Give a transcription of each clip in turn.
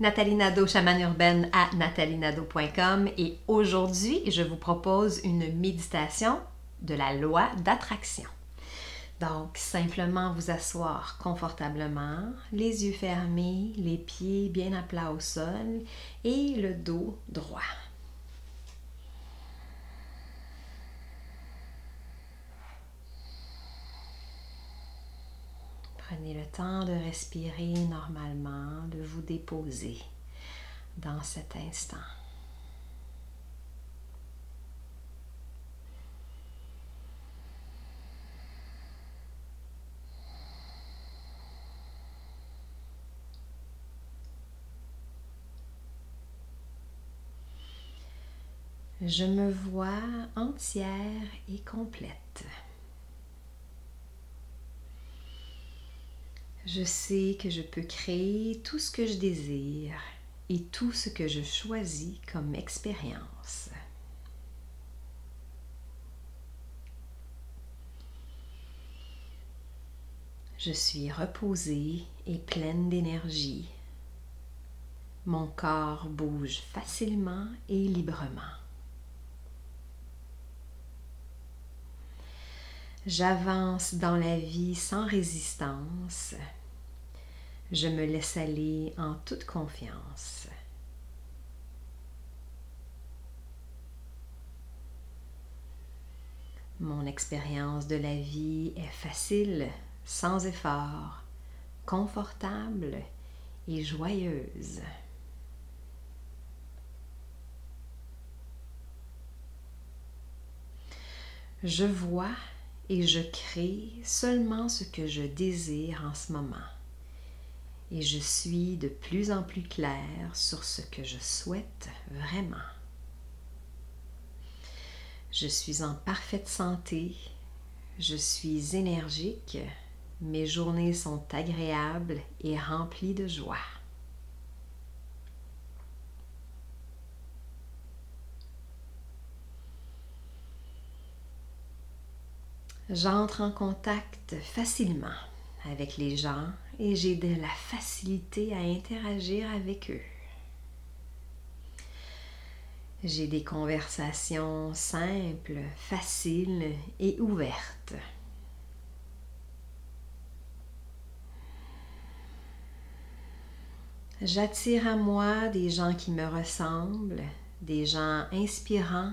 Nathalie Nadeau, chamane urbaine à nathalienadeau.com et aujourd'hui, je vous propose une méditation de la loi d'attraction. Donc, simplement vous asseoir confortablement, les yeux fermés, les pieds bien à plat au sol et le dos droit. Prenez le temps de respirer normalement, déposer dans cet instant. Je me vois entière et complète. Je sais que je peux créer tout ce que je désire et tout ce que je choisis comme expérience. Je suis reposée et pleine d'énergie. Mon corps bouge facilement et librement. J'avance dans la vie sans résistance je me laisse aller en toute confiance. Mon expérience de la vie est facile, sans effort, confortable et joyeuse. Je vois et je crée seulement ce que je désire en ce moment et je suis de plus en plus clair sur ce que je souhaite vraiment. Je suis en parfaite santé, je suis énergique, mes journées sont agréables et remplies de joie. J'entre en contact facilement avec les gens et j'ai de la facilité à interagir avec eux. J'ai des conversations simples, faciles et ouvertes. J'attire à moi des gens qui me ressemblent, des gens inspirants,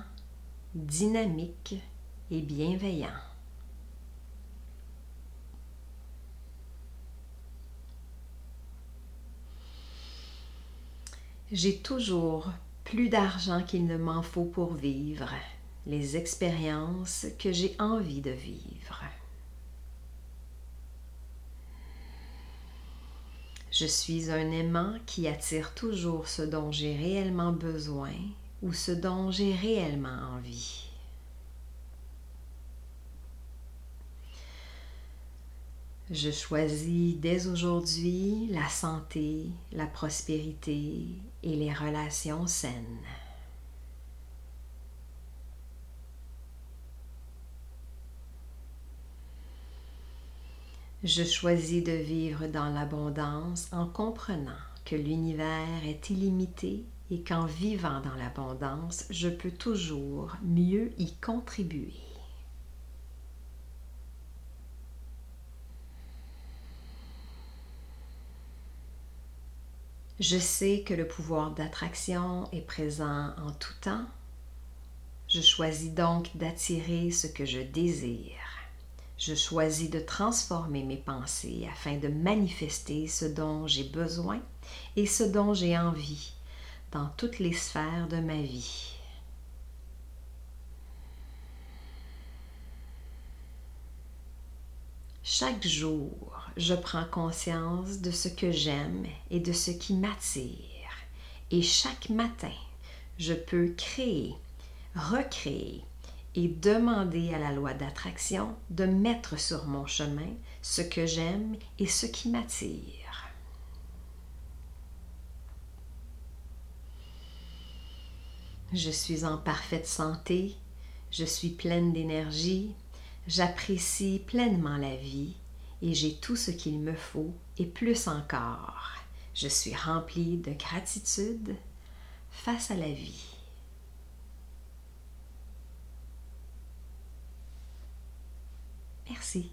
dynamiques et bienveillants. J'ai toujours plus d'argent qu'il ne m'en faut pour vivre les expériences que j'ai envie de vivre. Je suis un aimant qui attire toujours ce dont j'ai réellement besoin ou ce dont j'ai réellement envie. Je choisis dès aujourd'hui la santé, la prospérité et les relations saines. Je choisis de vivre dans l'abondance en comprenant que l'univers est illimité et qu'en vivant dans l'abondance, je peux toujours mieux y contribuer. Je sais que le pouvoir d'attraction est présent en tout temps. Je choisis donc d'attirer ce que je désire. Je choisis de transformer mes pensées afin de manifester ce dont j'ai besoin et ce dont j'ai envie dans toutes les sphères de ma vie. Chaque jour, je prends conscience de ce que j'aime et de ce qui m'attire. Et chaque matin, je peux créer, recréer et demander à la loi d'attraction de mettre sur mon chemin ce que j'aime et ce qui m'attire. Je suis en parfaite santé, je suis pleine d'énergie, J'apprécie pleinement la vie et j'ai tout ce qu'il me faut et plus encore. Je suis remplie de gratitude face à la vie. Merci.